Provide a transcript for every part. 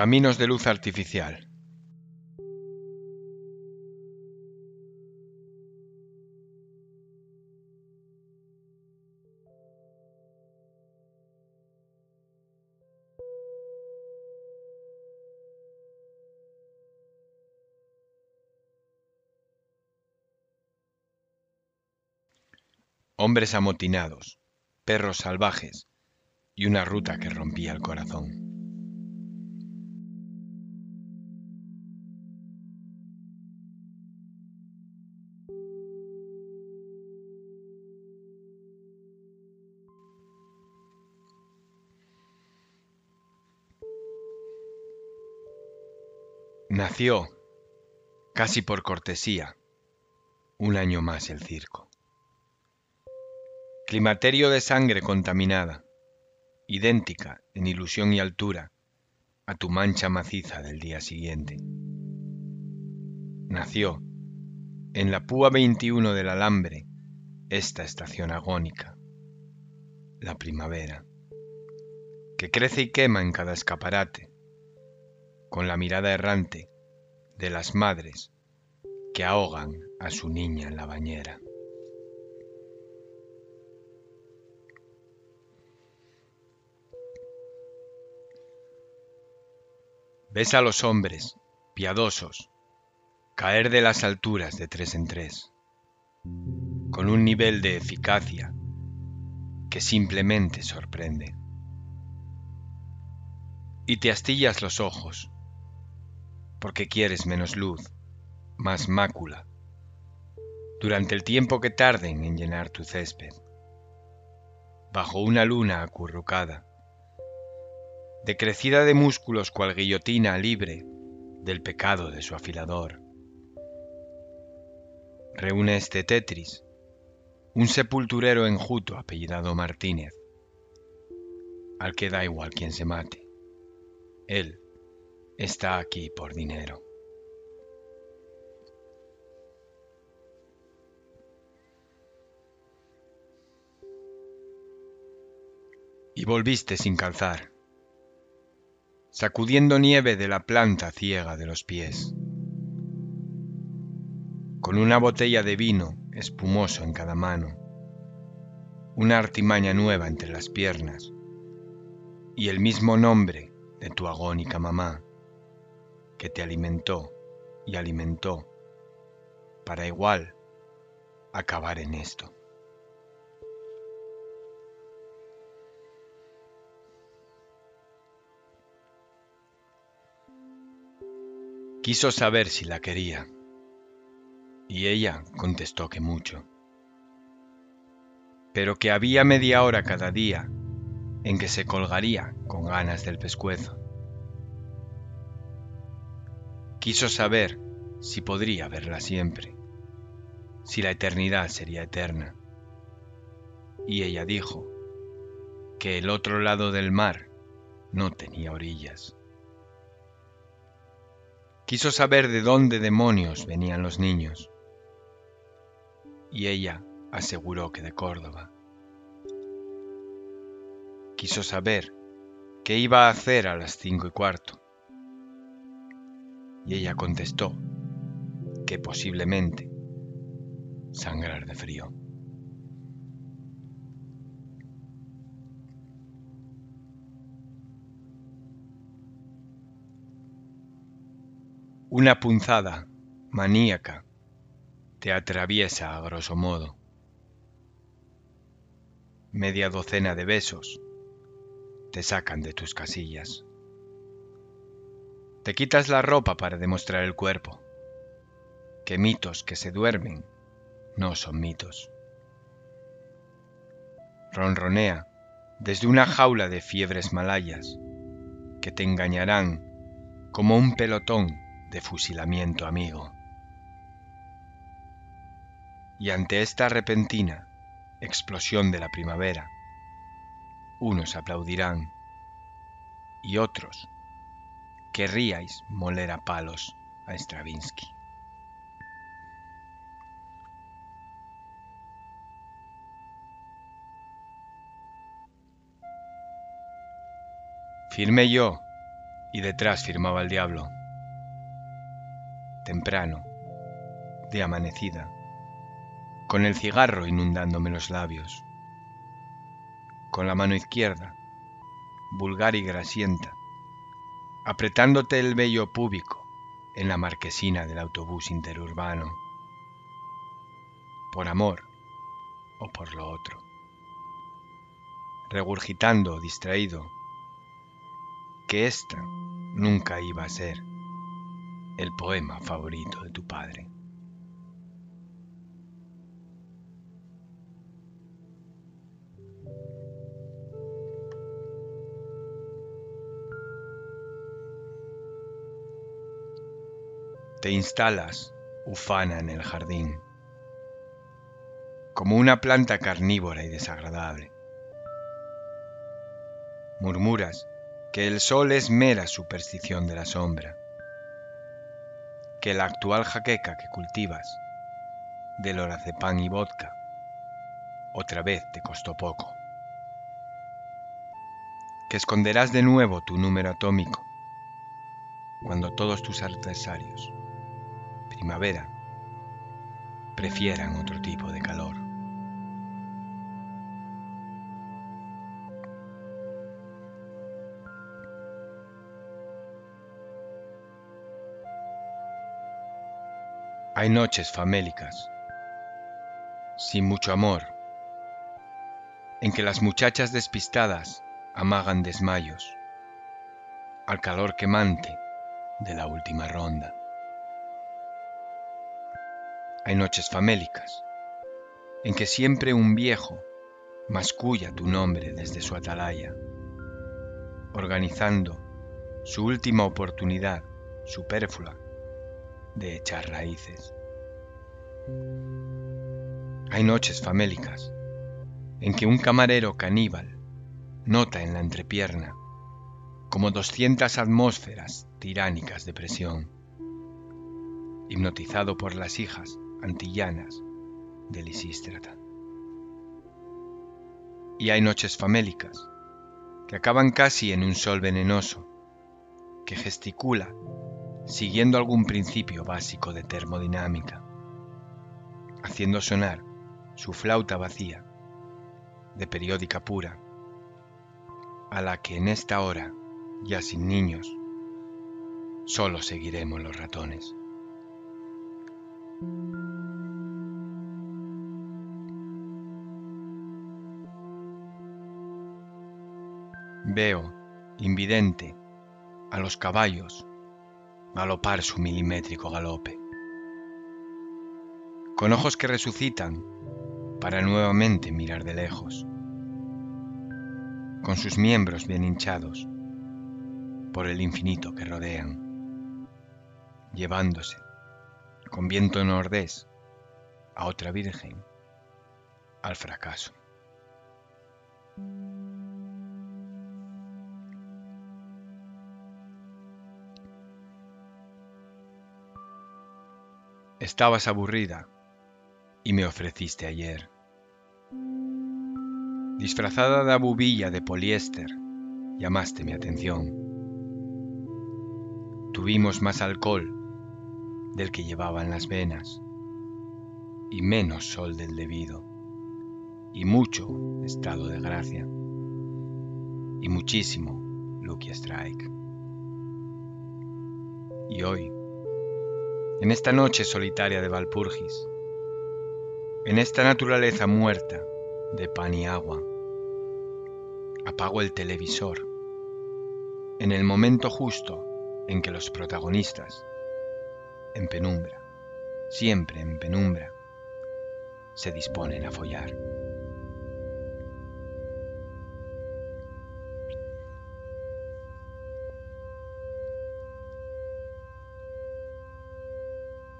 Caminos de luz artificial. Hombres amotinados, perros salvajes y una ruta que rompía el corazón. Nació, casi por cortesía, un año más el circo. Climaterio de sangre contaminada, idéntica en ilusión y altura a tu mancha maciza del día siguiente. Nació, en la púa 21 del alambre, esta estación agónica, la primavera, que crece y quema en cada escaparate, con la mirada errante de las madres que ahogan a su niña en la bañera. Ves a los hombres, piadosos, caer de las alturas de tres en tres, con un nivel de eficacia que simplemente sorprende. Y te astillas los ojos porque quieres menos luz, más mácula, durante el tiempo que tarden en llenar tu césped, bajo una luna acurrucada, decrecida de músculos cual guillotina libre del pecado de su afilador. Reúne este Tetris, un sepulturero enjuto apellidado Martínez, al que da igual quien se mate. Él, está aquí por dinero. Y volviste sin calzar, sacudiendo nieve de la planta ciega de los pies, con una botella de vino espumoso en cada mano, una artimaña nueva entre las piernas y el mismo nombre de tu agónica mamá que te alimentó y alimentó para igual acabar en esto. Quiso saber si la quería y ella contestó que mucho, pero que había media hora cada día en que se colgaría con ganas del pescuezo Quiso saber si podría verla siempre, si la eternidad sería eterna. Y ella dijo que el otro lado del mar no tenía orillas. Quiso saber de dónde demonios venían los niños. Y ella aseguró que de Córdoba. Quiso saber qué iba a hacer a las cinco y cuarto y ella contestó que posiblemente sangrar de frío. Una punzada maníaca te atraviesa a grosso modo. Media docena de besos te sacan de tus casillas. Te quitas la ropa para demostrar el cuerpo. Que mitos que se duermen no son mitos. Ronronea desde una jaula de fiebres malayas que te engañarán como un pelotón de fusilamiento amigo. Y ante esta repentina explosión de la primavera, unos aplaudirán y otros querríais moler a palos a Stravinsky. Firme yo y detrás firmaba el diablo. Temprano, de amanecida, con el cigarro inundándome los labios, con la mano izquierda, vulgar y grasienta, apretándote el vello púbico en la marquesina del autobús interurbano, por amor o por lo otro, regurgitando distraído que esta nunca iba a ser el poema favorito de tu padre. Te instalas, ufana, en el jardín, como una planta carnívora y desagradable. Murmuras que el sol es mera superstición de la sombra, que la actual jaqueca que cultivas, del pan y vodka, otra vez te costó poco, que esconderás de nuevo tu número atómico cuando todos tus adversarios primavera prefieran otro tipo de calor. Hay noches famélicas, sin mucho amor, en que las muchachas despistadas amagan desmayos al calor quemante de la última ronda. Hay noches famélicas, en que siempre un viejo masculla tu nombre desde su atalaya, organizando su última oportunidad superflua de echar raíces. Hay noches famélicas en que un camarero caníbal nota en la entrepierna como doscientas atmósferas tiránicas de presión, hipnotizado por las hijas antillanas de Lisístrata. Y hay noches famélicas que acaban casi en un sol venenoso que gesticula siguiendo algún principio básico de termodinámica, haciendo sonar su flauta vacía de periódica pura, a la que en esta hora, ya sin niños, solo seguiremos los ratones. Veo, invidente, a los caballos galopar su milimétrico galope. Con ojos que resucitan para nuevamente mirar de lejos. Con sus miembros bien hinchados por el infinito que rodean, llevándose con viento nordés a otra virgen al fracaso. Estabas aburrida y me ofreciste ayer. Disfrazada de abubilla de poliéster, llamaste mi atención. Tuvimos más alcohol del que llevaba en las venas y menos sol del debido y mucho estado de gracia y muchísimo Lucky Strike. Y hoy en esta noche solitaria de Valpurgis, en esta naturaleza muerta de pan y agua. Apago el televisor en el momento justo en que los protagonistas, en penumbra, siempre en penumbra, se disponen a follar.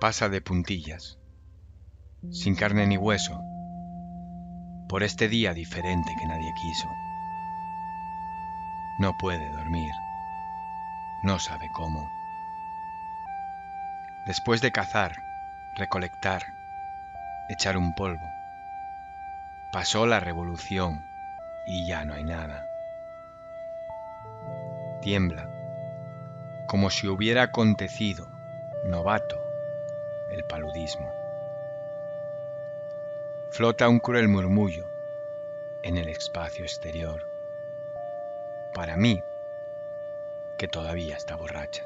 Pasa de puntillas, sin carne ni hueso, por este día diferente que nadie quiso. No puede dormir, no sabe cómo. Después de cazar, recolectar, echar un polvo, pasó la revolución y ya no hay nada. Tiembla como si hubiera acontecido, novato, el paludismo. Flota un cruel murmullo en el espacio exterior. Para mí, que todavía está borracha.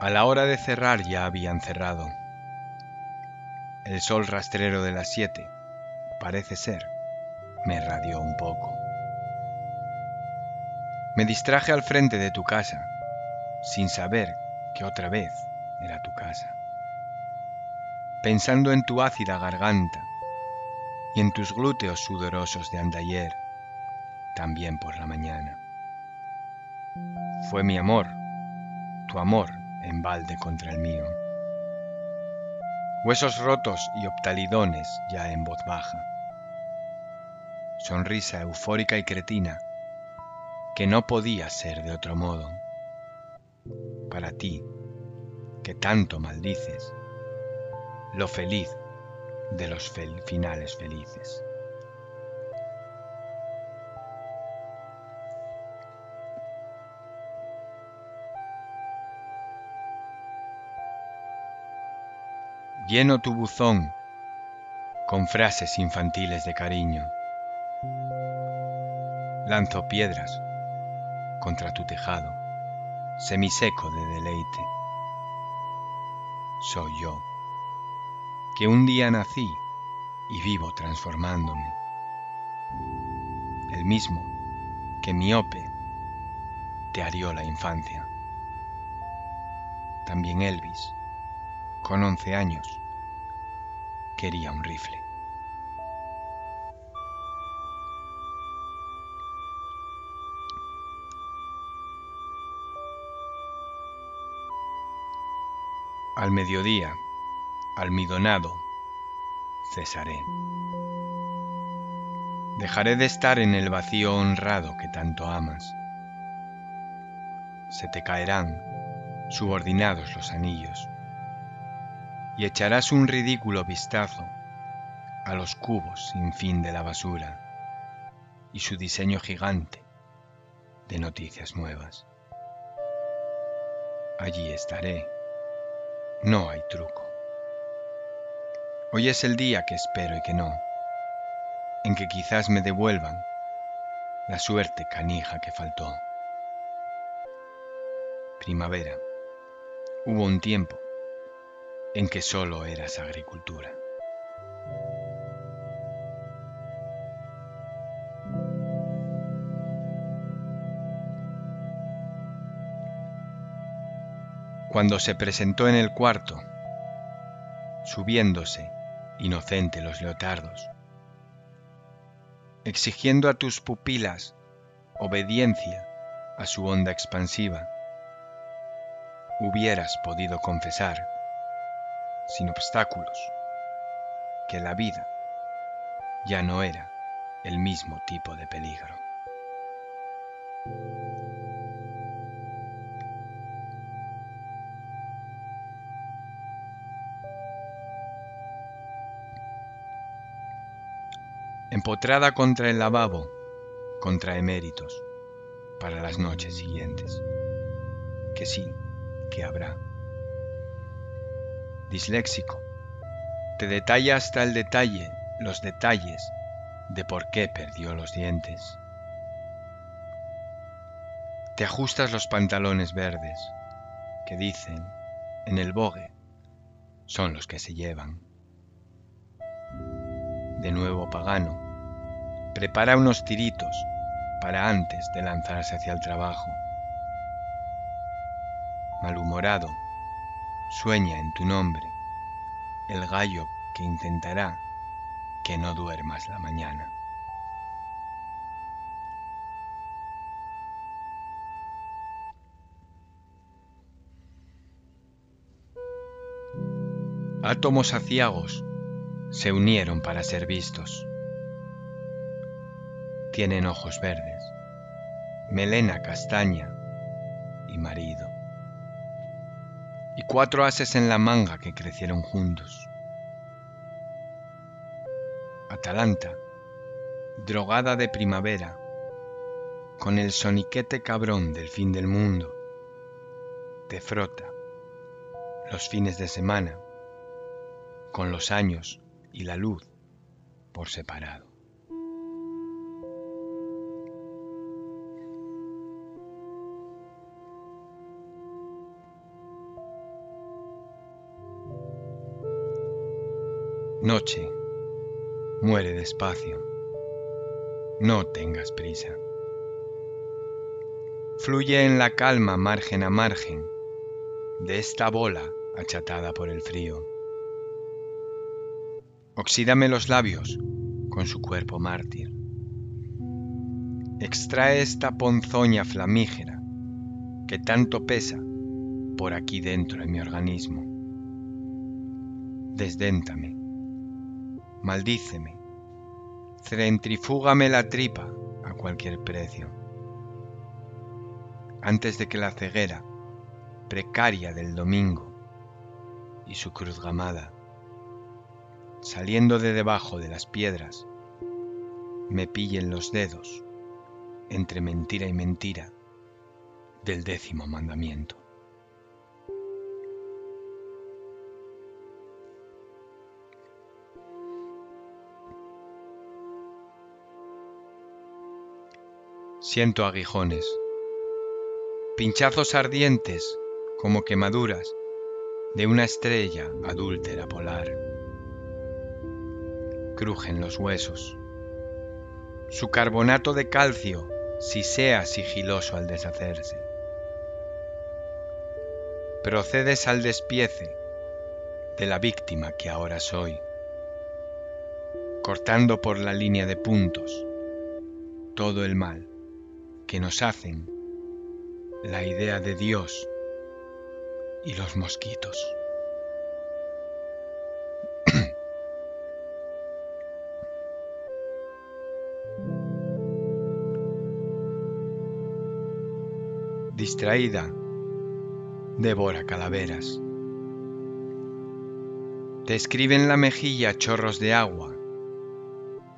A la hora de cerrar ya habían cerrado. El sol rastrero de las siete, parece ser, me radió un poco. Me distraje al frente de tu casa, sin saber que otra vez era tu casa. Pensando en tu ácida garganta y en tus glúteos sudorosos de andayer, también por la mañana. Fue mi amor, tu amor en balde contra el mío. Huesos rotos y optalidones ya en voz baja. Sonrisa eufórica y cretina que no podía ser de otro modo. Para ti, que tanto maldices, lo feliz de los finales felices. Lleno tu buzón con frases infantiles de cariño. Lanzo piedras contra tu tejado, semiseco de deleite. Soy yo, que un día nací y vivo transformándome. El mismo que miope te arió la infancia. También Elvis con 11 años, quería un rifle. Al mediodía, almidonado, cesaré. Dejaré de estar en el vacío honrado que tanto amas. Se te caerán subordinados los anillos y echarás un ridículo vistazo a los cubos sin fin de la basura y su diseño gigante de noticias nuevas. Allí estaré. No hay truco. Hoy es el día que espero y que no, en que quizás me devuelvan la suerte canija que faltó. Primavera. Hubo un tiempo en que solo eras agricultura. Cuando se presentó en el cuarto, subiéndose, inocente los leotardos, exigiendo a tus pupilas obediencia a su onda expansiva, hubieras podido confesar sin obstáculos, que la vida ya no era el mismo tipo de peligro. Empotrada contra el lavabo, contra eméritos, para las noches siguientes. Que sí, que habrá disléxico, te detalla hasta el detalle los detalles de por qué perdió los dientes. Te ajustas los pantalones verdes que dicen en el bogue son los que se llevan. De nuevo pagano, prepara unos tiritos para antes de lanzarse hacia el trabajo. Malhumorado, Sueña en tu nombre, el gallo que intentará que no duermas la mañana. Átomos aciagos se unieron para ser vistos. Tienen ojos verdes, melena castaña y marido y cuatro ases en la manga que crecieron juntos. Atalanta, drogada de primavera, con el soniquete cabrón del fin del mundo, te frota los fines de semana con los años y la luz por separado. Noche, muere despacio, no tengas prisa. Fluye en la calma margen a margen de esta bola achatada por el frío. Oxídame los labios con su cuerpo mártir. Extrae esta ponzoña flamígera que tanto pesa por aquí dentro de mi organismo. Desdéntame maldíceme, centrifúgame la tripa a cualquier precio, antes de que la ceguera precaria del domingo y su cruz gamada, saliendo de debajo de las piedras, me pillen los dedos entre mentira y mentira del décimo mandamiento. Siento aguijones, pinchazos ardientes como quemaduras de una estrella adúltera polar. Crujen los huesos. Su carbonato de calcio sisea sigiloso al deshacerse. Procedes al despiece de la víctima que ahora soy, cortando por la línea de puntos todo el mal que nos hacen la idea de Dios y los mosquitos. Distraída, devora calaveras. Te escriben la mejilla chorros de agua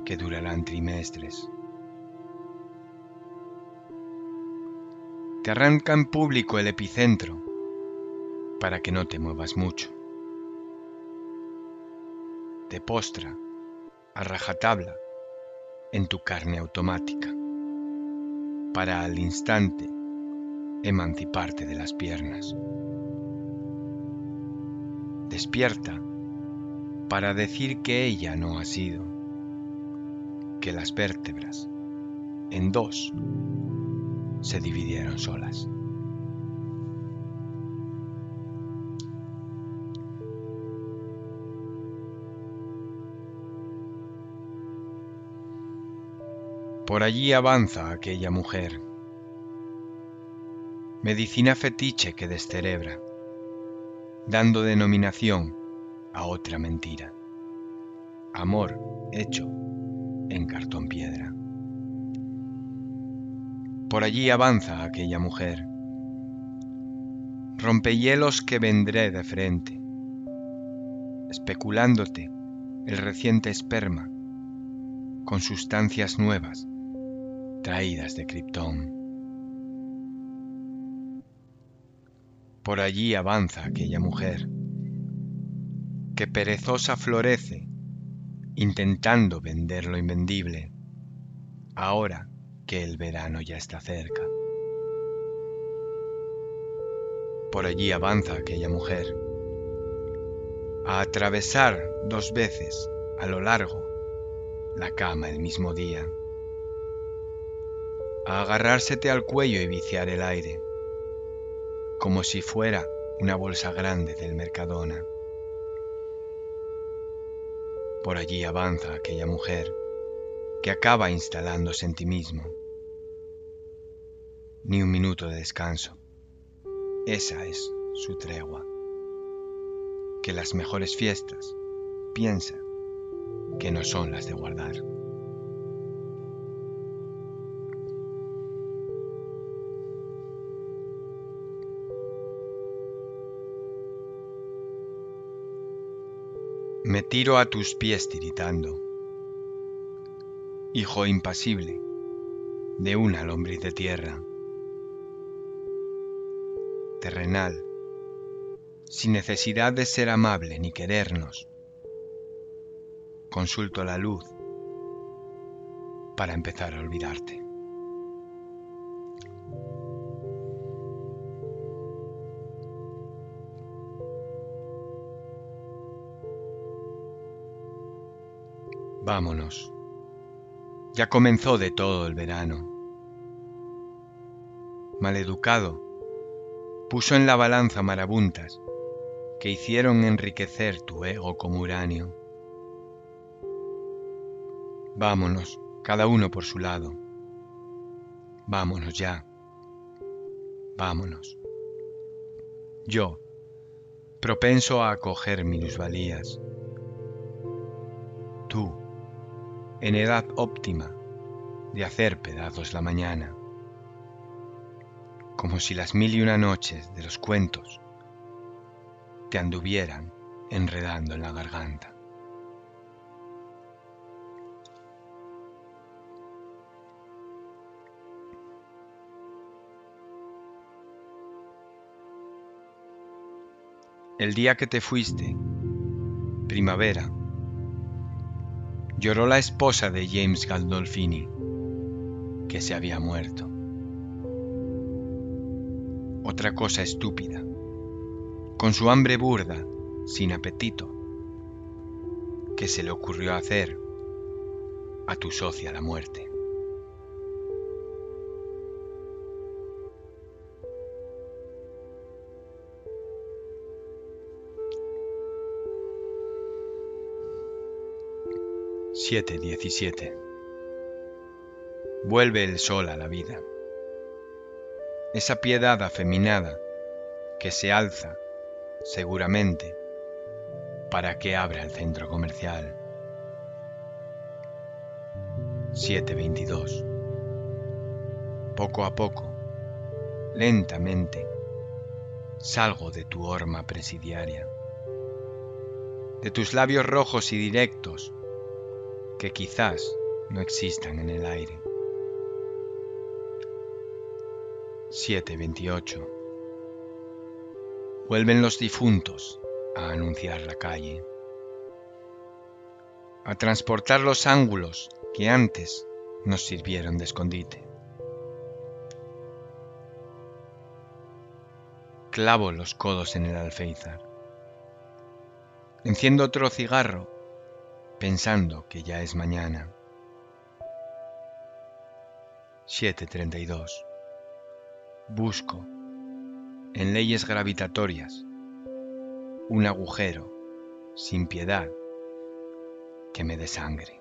que durarán trimestres. Te arranca en público el epicentro para que no te muevas mucho. Te postra a rajatabla en tu carne automática para al instante emanciparte de las piernas. Despierta para decir que ella no ha sido, que las vértebras en dos se dividieron solas. Por allí avanza aquella mujer, medicina fetiche que descerebra, dando denominación a otra mentira, amor hecho en cartón piedra. Por allí avanza aquella mujer. Rompehielos que vendré de frente, especulándote el reciente esperma con sustancias nuevas traídas de Krypton. Por allí avanza aquella mujer que perezosa florece intentando vender lo invendible. Ahora que el verano ya está cerca. Por allí avanza aquella mujer, a atravesar dos veces a lo largo la cama el mismo día, a agarrársete al cuello y viciar el aire, como si fuera una bolsa grande del Mercadona. Por allí avanza aquella mujer que acaba instalándose en ti mismo. Ni un minuto de descanso. Esa es su tregua. Que las mejores fiestas, piensa, que no son las de guardar. Me tiro a tus pies tiritando hijo impasible de una lombriz de tierra. Terrenal, sin necesidad de ser amable ni querernos, consulto la luz para empezar a olvidarte. Vámonos. Ya comenzó de todo el verano. Maleducado, puso en la balanza marabuntas que hicieron enriquecer tu ego como uranio. Vámonos, cada uno por su lado. Vámonos ya. Vámonos. Yo, propenso a acoger minusvalías. Tú, en edad óptima de hacer pedazos la mañana, como si las mil y una noches de los cuentos te anduvieran enredando en la garganta. El día que te fuiste, primavera, lloró la esposa de James Gandolfini, que se había muerto. Otra cosa estúpida, con su hambre burda, sin apetito, que se le ocurrió hacer a tu socia la muerte. 7.17 Vuelve el sol a la vida. Esa piedad afeminada que se alza, seguramente, para que abra el centro comercial. 7.22 Poco a poco, lentamente, salgo de tu horma presidiaria, de tus labios rojos y directos que quizás no existan en el aire. 7.28 Vuelven los difuntos a anunciar la calle, a transportar los ángulos que antes nos sirvieron de escondite. Clavo los codos en el alféizar. Enciendo otro cigarro pensando que ya es mañana. 7.32. Busco, en leyes gravitatorias, un agujero sin piedad que me desangre.